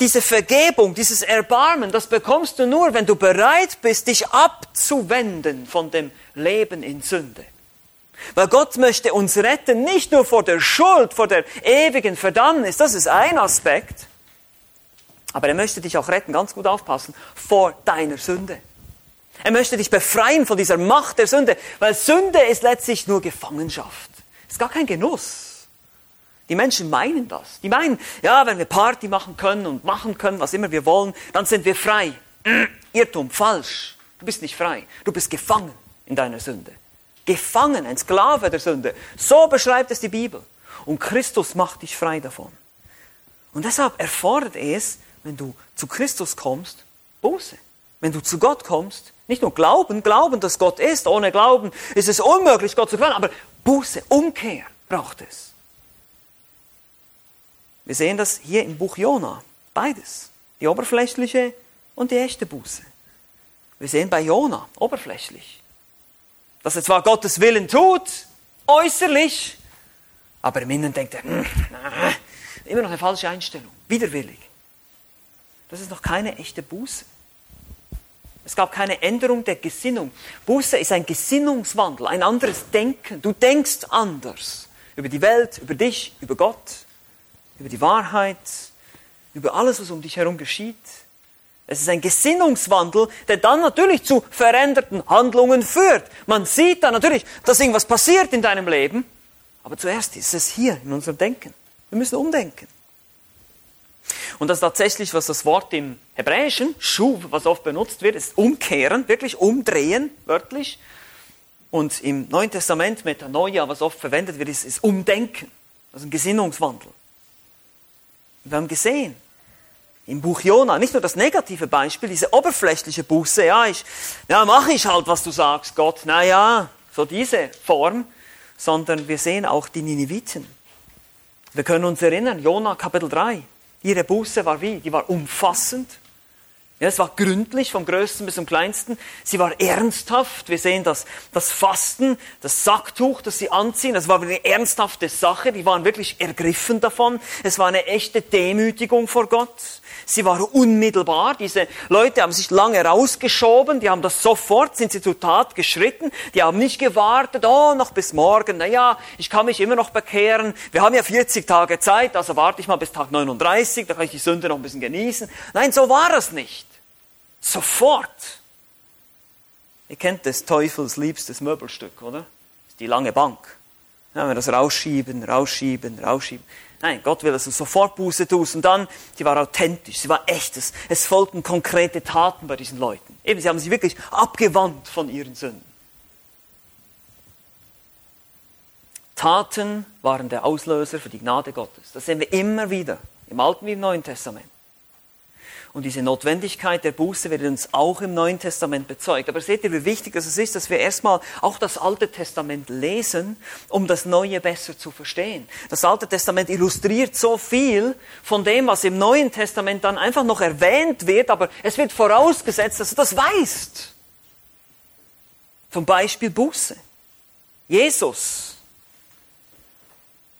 diese Vergebung, dieses Erbarmen, das bekommst du nur, wenn du bereit bist, dich abzuwenden von dem Leben in Sünde. Weil Gott möchte uns retten, nicht nur vor der Schuld, vor der ewigen Verdammnis, das ist ein Aspekt, aber er möchte dich auch retten, ganz gut aufpassen, vor deiner Sünde. Er möchte dich befreien von dieser Macht der Sünde, weil Sünde ist letztlich nur Gefangenschaft. Ist gar kein Genuss. Die Menschen meinen das. Die meinen, ja, wenn wir Party machen können und machen können, was immer wir wollen, dann sind wir frei. Irrtum, falsch. Du bist nicht frei. Du bist gefangen in deiner Sünde. Gefangen, ein Sklave der Sünde. So beschreibt es die Bibel. Und Christus macht dich frei davon. Und deshalb erfordert es, wenn du zu Christus kommst, Buße. Wenn du zu Gott kommst, nicht nur Glauben, Glauben, dass Gott ist. Ohne Glauben ist es unmöglich, Gott zu gefallen. Aber Buße, Umkehr braucht es. Wir sehen das hier im Buch Jona. Beides. Die oberflächliche und die echte Buße. Wir sehen bei Jona oberflächlich, dass er zwar Gottes Willen tut, äußerlich, aber im Inneren denkt er, hm, immer noch eine falsche Einstellung, widerwillig. Das ist noch keine echte Buße. Es gab keine Änderung der Gesinnung. Buße ist ein Gesinnungswandel, ein anderes Denken. Du denkst anders über die Welt, über dich, über Gott, über die Wahrheit, über alles, was um dich herum geschieht. Es ist ein Gesinnungswandel, der dann natürlich zu veränderten Handlungen führt. Man sieht dann natürlich, dass irgendwas passiert in deinem Leben, aber zuerst ist es hier in unserem Denken. Wir müssen umdenken. Und das tatsächlich, was das Wort im Hebräischen, Schuv, was oft benutzt wird, ist umkehren, wirklich umdrehen, wörtlich. Und im Neuen Testament, Metanoia, was oft verwendet wird, ist, ist umdenken. Also ein Gesinnungswandel. Wir haben gesehen, im Buch Jona, nicht nur das negative Beispiel, diese oberflächliche Buße, ja, ich, ja, mache ich halt, was du sagst, Gott, na ja, so diese Form, sondern wir sehen auch die Nineviten. Wir können uns erinnern, Jona Kapitel 3. Ihre Buße war wie? Die war umfassend. Ja, es war gründlich, vom Größten bis zum Kleinsten. Sie war ernsthaft. Wir sehen das, das Fasten, das Sacktuch, das sie anziehen. Das war eine ernsthafte Sache. Die waren wirklich ergriffen davon. Es war eine echte Demütigung vor Gott. Sie war unmittelbar. Diese Leute haben sich lange rausgeschoben. Die haben das sofort, sind sie zur Tat geschritten. Die haben nicht gewartet, oh, noch bis morgen. Naja, ich kann mich immer noch bekehren. Wir haben ja 40 Tage Zeit, also warte ich mal bis Tag 39, da kann ich die Sünde noch ein bisschen genießen. Nein, so war es nicht. Sofort. Ihr kennt des Teufels liebstes Möbelstück, oder? Das ist die lange Bank. Ja, wir das rausschieben, rausschieben, rausschieben. Nein, Gott will, dass du sofort Buße tust. Und dann, sie war authentisch, sie war echtes. Es folgten konkrete Taten bei diesen Leuten. Eben, sie haben sich wirklich abgewandt von ihren Sünden. Taten waren der Auslöser für die Gnade Gottes. Das sehen wir immer wieder, im Alten wie im Neuen Testament. Und diese Notwendigkeit der Buße wird uns auch im Neuen Testament bezeugt. Aber seht ihr, wie wichtig es ist, dass wir erstmal auch das Alte Testament lesen, um das Neue besser zu verstehen. Das Alte Testament illustriert so viel von dem, was im Neuen Testament dann einfach noch erwähnt wird, aber es wird vorausgesetzt, dass du das weißt. Zum Beispiel Buße. Jesus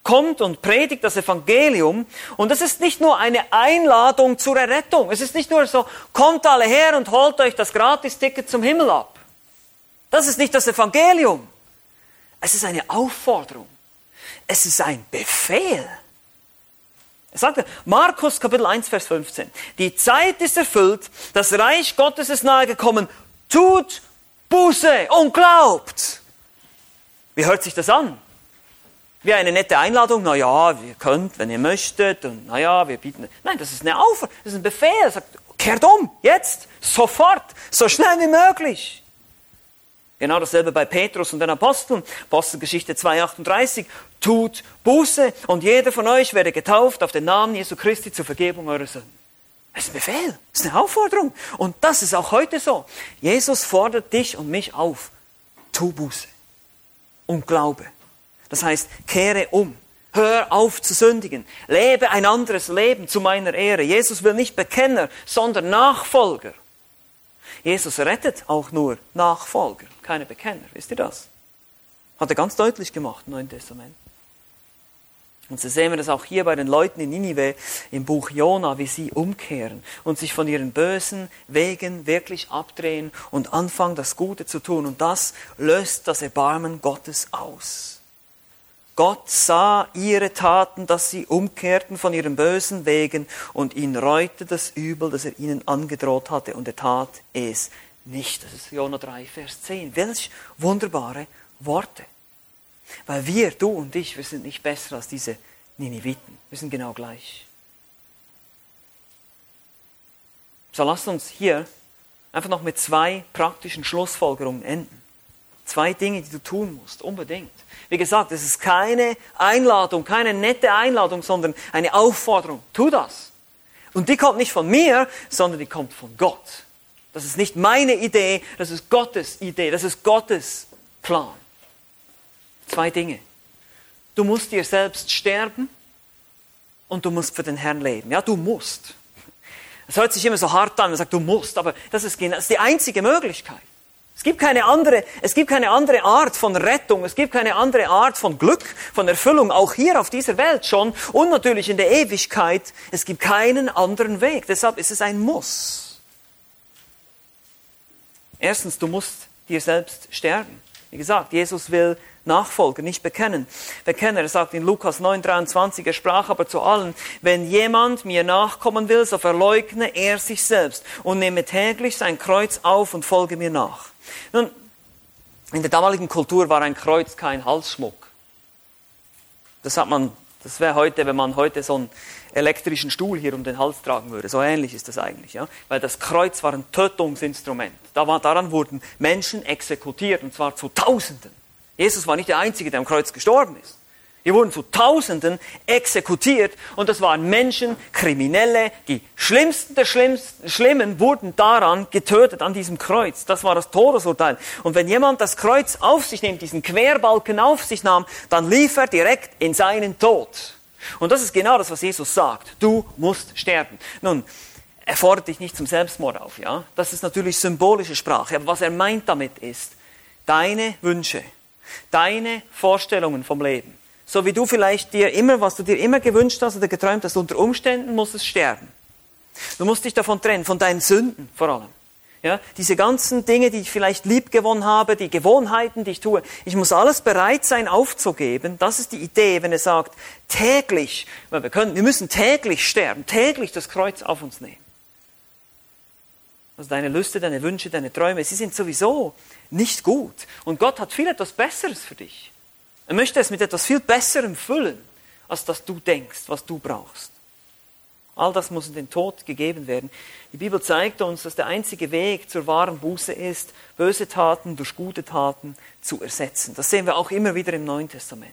kommt und predigt das Evangelium. Und es ist nicht nur eine Einladung zur Errettung. Es ist nicht nur so, kommt alle her und holt euch das Gratisticket zum Himmel ab. Das ist nicht das Evangelium. Es ist eine Aufforderung. Es ist ein Befehl. Er sagte, Markus Kapitel 1, Vers 15, die Zeit ist erfüllt, das Reich Gottes ist nahe gekommen, tut Buße und glaubt. Wie hört sich das an? Wie eine nette Einladung, na ja, ihr könnt, wenn ihr möchtet, und na ja, wir bieten. Nein, das ist eine Aufforderung, das ist ein Befehl. Er sagt, kehrt um, jetzt, sofort, so schnell wie möglich. Genau dasselbe bei Petrus und den Aposteln. Apostelgeschichte 2,38. Tut Buße und jeder von euch werde getauft auf den Namen Jesu Christi zur Vergebung eurer Sünden. Das ist ein Befehl, das ist eine Aufforderung. Und das ist auch heute so. Jesus fordert dich und mich auf. Tu Buße und Glaube. Das heißt, kehre um. Hör auf zu sündigen. Lebe ein anderes Leben zu meiner Ehre. Jesus will nicht Bekenner, sondern Nachfolger. Jesus rettet auch nur Nachfolger, keine Bekenner. Wisst ihr das? Hat er ganz deutlich gemacht im Neuen Testament. Und so sehen wir das auch hier bei den Leuten in Ninive im Buch Jona, wie sie umkehren und sich von ihren bösen Wegen wirklich abdrehen und anfangen, das Gute zu tun. Und das löst das Erbarmen Gottes aus. Gott sah ihre Taten, dass sie umkehrten von ihren bösen Wegen und ihn reute das Übel, das er ihnen angedroht hatte und er tat es nicht. Das ist Jona 3, Vers 10. Welch wunderbare Worte. Weil wir, du und ich, wir sind nicht besser als diese Niniviten. Wir sind genau gleich. So lasst uns hier einfach noch mit zwei praktischen Schlussfolgerungen enden. Zwei Dinge, die du tun musst, unbedingt. Wie gesagt, es ist keine Einladung, keine nette Einladung, sondern eine Aufforderung. Tu das. Und die kommt nicht von mir, sondern die kommt von Gott. Das ist nicht meine Idee, das ist Gottes Idee, das ist Gottes Plan. Zwei Dinge. Du musst dir selbst sterben und du musst für den Herrn leben. Ja, du musst. Es hört sich immer so hart an, man sagt, du musst, aber das ist, das ist die einzige Möglichkeit. Es gibt keine andere, es gibt keine andere Art von Rettung, es gibt keine andere Art von Glück, von Erfüllung, auch hier auf dieser Welt schon und natürlich in der Ewigkeit. Es gibt keinen anderen Weg. Deshalb ist es ein Muss. Erstens, du musst dir selbst sterben. Wie gesagt, Jesus will Nachfolger, nicht bekennen. Bekenner, er sagt in Lukas 9,23, er sprach aber zu allen, wenn jemand mir nachkommen will, so verleugne er sich selbst und nehme täglich sein Kreuz auf und folge mir nach. Nun, in der damaligen Kultur war ein Kreuz kein Halsschmuck. Das hat man, das wäre heute, wenn man heute so einen elektrischen Stuhl hier um den Hals tragen würde. So ähnlich ist das eigentlich, ja. Weil das Kreuz war ein Tötungsinstrument. Daran wurden Menschen exekutiert, und zwar zu Tausenden. Jesus war nicht der Einzige, der am Kreuz gestorben ist. Hier wurden zu Tausenden exekutiert und das waren Menschen, Kriminelle, die schlimmsten der schlimmsten, Schlimmen wurden daran getötet, an diesem Kreuz. Das war das Todesurteil. Und wenn jemand das Kreuz auf sich nimmt, diesen Querbalken auf sich nahm, dann lief er direkt in seinen Tod. Und das ist genau das, was Jesus sagt. Du musst sterben. Nun, er fordert dich nicht zum Selbstmord auf, ja? Das ist natürlich symbolische Sprache. Aber was er meint damit ist, deine Wünsche, deine Vorstellungen vom Leben, so wie du vielleicht dir immer, was du dir immer gewünscht hast oder geträumt hast, unter Umständen muss es sterben. Du musst dich davon trennen, von deinen Sünden vor allem. Ja, diese ganzen Dinge, die ich vielleicht lieb gewonnen habe, die Gewohnheiten, die ich tue, ich muss alles bereit sein aufzugeben. Das ist die Idee, wenn er sagt, täglich, weil wir können, wir müssen täglich sterben, täglich das Kreuz auf uns nehmen. Also deine Lüste, deine Wünsche, deine Träume, sie sind sowieso nicht gut. Und Gott hat viel etwas Besseres für dich. Er möchte es mit etwas viel Besserem füllen, als das du denkst, was du brauchst. All das muss in den Tod gegeben werden. Die Bibel zeigt uns, dass der einzige Weg zur wahren Buße ist, böse Taten durch gute Taten zu ersetzen. Das sehen wir auch immer wieder im Neuen Testament.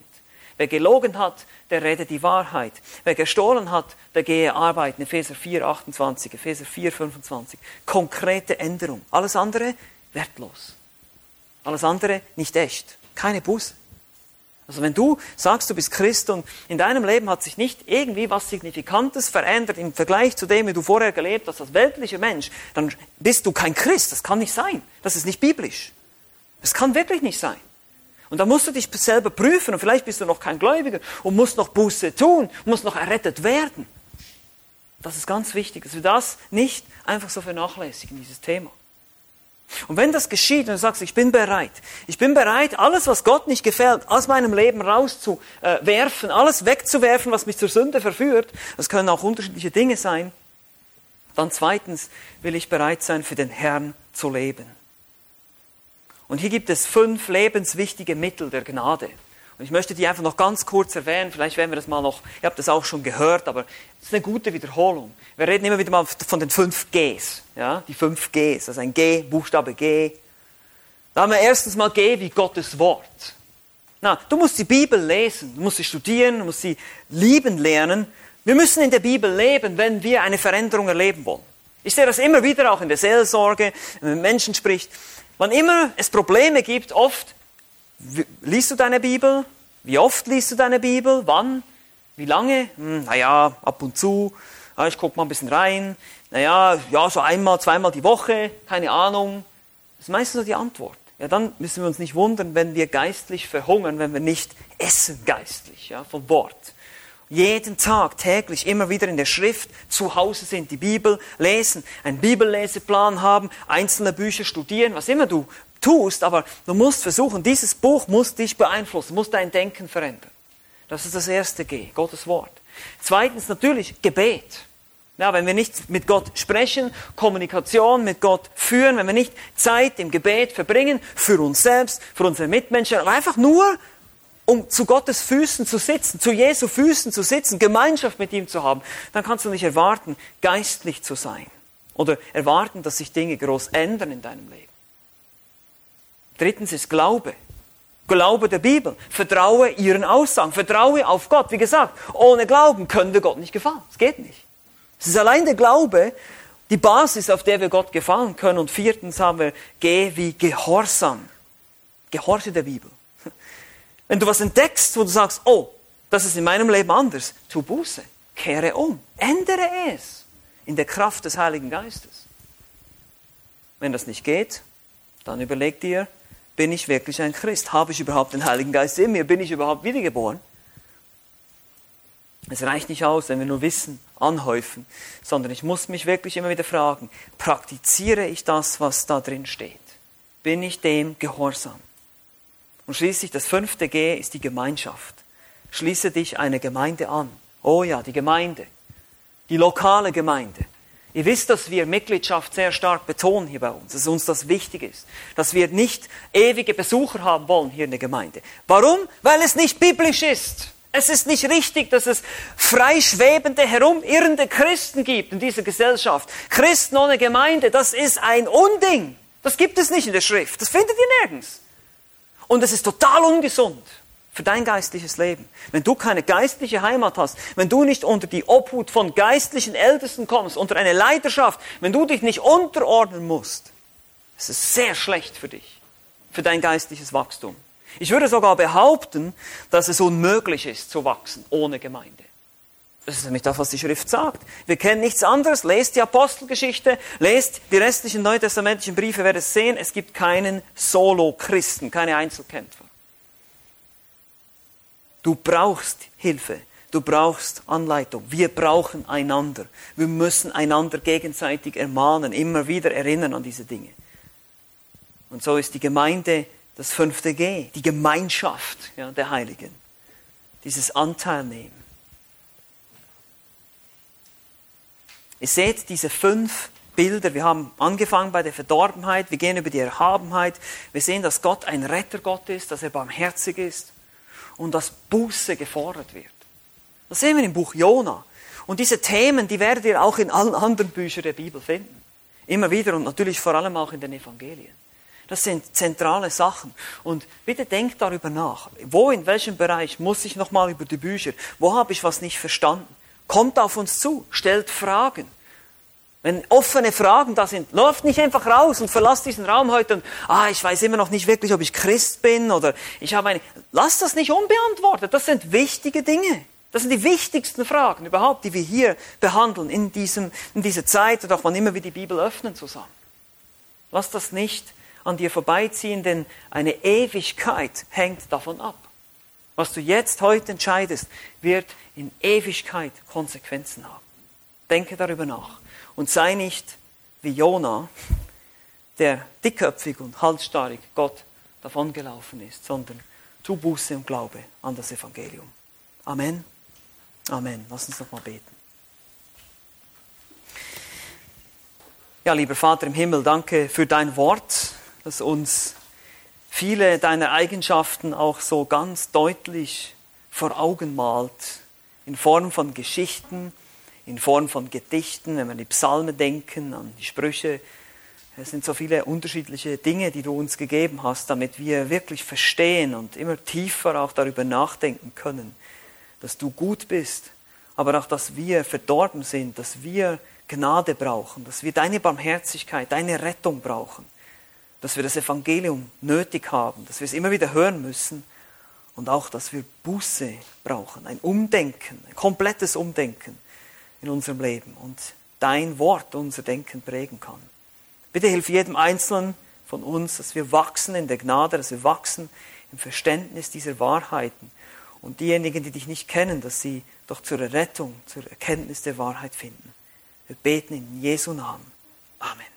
Wer gelogen hat, der rede die Wahrheit. Wer gestohlen hat, der gehe arbeiten. Epheser 4, 28, Epheser 4, 25. Konkrete Änderung. Alles andere wertlos. Alles andere nicht echt. Keine Buße. Also wenn du sagst, du bist Christ und in deinem Leben hat sich nicht irgendwie was Signifikantes verändert im Vergleich zu dem, wie du vorher gelebt hast als weltlicher Mensch, dann bist du kein Christ. Das kann nicht sein. Das ist nicht biblisch. Das kann wirklich nicht sein. Und da musst du dich selber prüfen und vielleicht bist du noch kein Gläubiger und musst noch Buße tun, musst noch errettet werden. Das ist ganz wichtig, dass wir das nicht einfach so vernachlässigen, dieses Thema. Und wenn das geschieht und du sagst, ich bin bereit, ich bin bereit, alles, was Gott nicht gefällt, aus meinem Leben rauszuwerfen, alles wegzuwerfen, was mich zur Sünde verführt, das können auch unterschiedliche Dinge sein, dann zweitens will ich bereit sein, für den Herrn zu leben. Und hier gibt es fünf lebenswichtige Mittel der Gnade. Und ich möchte die einfach noch ganz kurz erwähnen. Vielleicht werden wir das mal noch, ihr habt das auch schon gehört, aber es ist eine gute Wiederholung. Wir reden immer wieder mal von den fünf Gs. Ja, die fünf Gs. Also ein G, Buchstabe G. Da haben wir erstens mal G wie Gottes Wort. Na, du musst die Bibel lesen, du musst sie studieren, du musst sie lieben lernen. Wir müssen in der Bibel leben, wenn wir eine Veränderung erleben wollen. Ich sehe das immer wieder auch in der Seelsorge, wenn man mit Menschen spricht. Wann immer es Probleme gibt, oft Liest du deine Bibel? Wie oft liest du deine Bibel? Wann? Wie lange? Hm, naja, ab und zu. Ja, ich gucke mal ein bisschen rein. Naja, ja, so einmal, zweimal die Woche, keine Ahnung. Das ist meistens so die Antwort. Ja, dann müssen wir uns nicht wundern, wenn wir geistlich verhungern, wenn wir nicht essen geistlich, ja, vom Wort. Jeden Tag, täglich, immer wieder in der Schrift, zu Hause sind, die Bibel lesen, einen Bibelleseplan haben, einzelne Bücher studieren, was immer du tust, aber du musst versuchen, dieses Buch muss dich beeinflussen, muss dein Denken verändern. Das ist das erste G, Gottes Wort. Zweitens natürlich Gebet. Ja, wenn wir nicht mit Gott sprechen, Kommunikation mit Gott führen, wenn wir nicht Zeit im Gebet verbringen, für uns selbst, für unsere Mitmenschen, aber einfach nur, um zu Gottes Füßen zu sitzen, zu Jesu Füßen zu sitzen, Gemeinschaft mit ihm zu haben, dann kannst du nicht erwarten, geistlich zu sein oder erwarten, dass sich Dinge groß ändern in deinem Leben. Drittens ist Glaube. Glaube der Bibel. Vertraue ihren Aussagen. Vertraue auf Gott. Wie gesagt, ohne Glauben wir Gott nicht gefallen. Es geht nicht. Es ist allein der Glaube, die Basis, auf der wir Gott gefallen können. Und viertens haben wir Geh wie Gehorsam. Gehorche der Bibel. Wenn du was entdeckst, wo du sagst, oh, das ist in meinem Leben anders, tu Buße, kehre um, ändere es in der Kraft des Heiligen Geistes. Wenn das nicht geht, dann überleg dir, bin ich wirklich ein Christ? Habe ich überhaupt den Heiligen Geist in mir? Bin ich überhaupt wiedergeboren? Es reicht nicht aus, wenn wir nur Wissen anhäufen, sondern ich muss mich wirklich immer wieder fragen, praktiziere ich das, was da drin steht? Bin ich dem gehorsam? Und schließlich das fünfte G ist die Gemeinschaft. Schließe dich eine Gemeinde an. Oh ja, die Gemeinde. Die lokale Gemeinde. Ihr wisst, dass wir Mitgliedschaft sehr stark betonen hier bei uns, dass uns das wichtig ist, dass wir nicht ewige Besucher haben wollen hier in der Gemeinde. Warum? Weil es nicht biblisch ist. Es ist nicht richtig, dass es freischwebende, herumirrende Christen gibt in dieser Gesellschaft. Christen ohne Gemeinde, das ist ein Unding. Das gibt es nicht in der Schrift. Das findet ihr nirgends. Und es ist total ungesund für dein geistliches Leben. Wenn du keine geistliche Heimat hast, wenn du nicht unter die Obhut von geistlichen Ältesten kommst, unter eine Leiterschaft, wenn du dich nicht unterordnen musst, es ist sehr schlecht für dich, für dein geistliches Wachstum. Ich würde sogar behaupten, dass es unmöglich ist zu wachsen ohne Gemeinde. Das ist nämlich das, was die Schrift sagt. Wir kennen nichts anderes. Lest die Apostelgeschichte, lest die restlichen neutestamentlichen Briefe, werdet sehen, es gibt keinen Solo-Christen, keine Einzelkämpfer. Du brauchst Hilfe. Du brauchst Anleitung. Wir brauchen einander. Wir müssen einander gegenseitig ermahnen, immer wieder erinnern an diese Dinge. Und so ist die Gemeinde das fünfte G, die Gemeinschaft ja, der Heiligen. Dieses Anteilnehmen. Ihr seht diese fünf Bilder. Wir haben angefangen bei der Verdorbenheit, wir gehen über die Erhabenheit. Wir sehen, dass Gott ein Rettergott ist, dass er barmherzig ist und dass Buße gefordert wird. Das sehen wir im Buch Jona. Und diese Themen, die werdet ihr auch in allen anderen Büchern der Bibel finden. Immer wieder und natürlich vor allem auch in den Evangelien. Das sind zentrale Sachen. Und bitte denkt darüber nach. Wo, in welchem Bereich muss ich nochmal über die Bücher? Wo habe ich was nicht verstanden? Kommt auf uns zu, stellt Fragen. Wenn offene Fragen da sind, läuft nicht einfach raus und verlasst diesen Raum heute und, ah, ich weiß immer noch nicht wirklich, ob ich Christ bin oder ich habe eine, lasst das nicht unbeantwortet. Das sind wichtige Dinge. Das sind die wichtigsten Fragen überhaupt, die wir hier behandeln in, diesem, in dieser Zeit und auch wann immer wir die Bibel öffnen zusammen. Lass das nicht an dir vorbeiziehen, denn eine Ewigkeit hängt davon ab. Was du jetzt heute entscheidest, wird in Ewigkeit Konsequenzen haben. Denke darüber nach und sei nicht wie Jona, der dickköpfig und halsstarrig Gott davongelaufen ist, sondern tu Buße und Glaube an das Evangelium. Amen. Amen. Lass uns noch mal beten. Ja, lieber Vater im Himmel, danke für dein Wort, das uns viele deiner Eigenschaften auch so ganz deutlich vor Augen malt, in Form von Geschichten, in Form von Gedichten, wenn wir an die Psalmen denken, an die Sprüche. Es sind so viele unterschiedliche Dinge, die du uns gegeben hast, damit wir wirklich verstehen und immer tiefer auch darüber nachdenken können, dass du gut bist, aber auch, dass wir verdorben sind, dass wir Gnade brauchen, dass wir deine Barmherzigkeit, deine Rettung brauchen, dass wir das Evangelium nötig haben, dass wir es immer wieder hören müssen und auch, dass wir Buße brauchen, ein Umdenken, ein komplettes Umdenken in unserem Leben und dein Wort unser Denken prägen kann. Bitte hilf jedem Einzelnen von uns, dass wir wachsen in der Gnade, dass wir wachsen im Verständnis dieser Wahrheiten und diejenigen, die dich nicht kennen, dass sie doch zur Rettung, zur Erkenntnis der Wahrheit finden. Wir beten in Jesu Namen. Amen.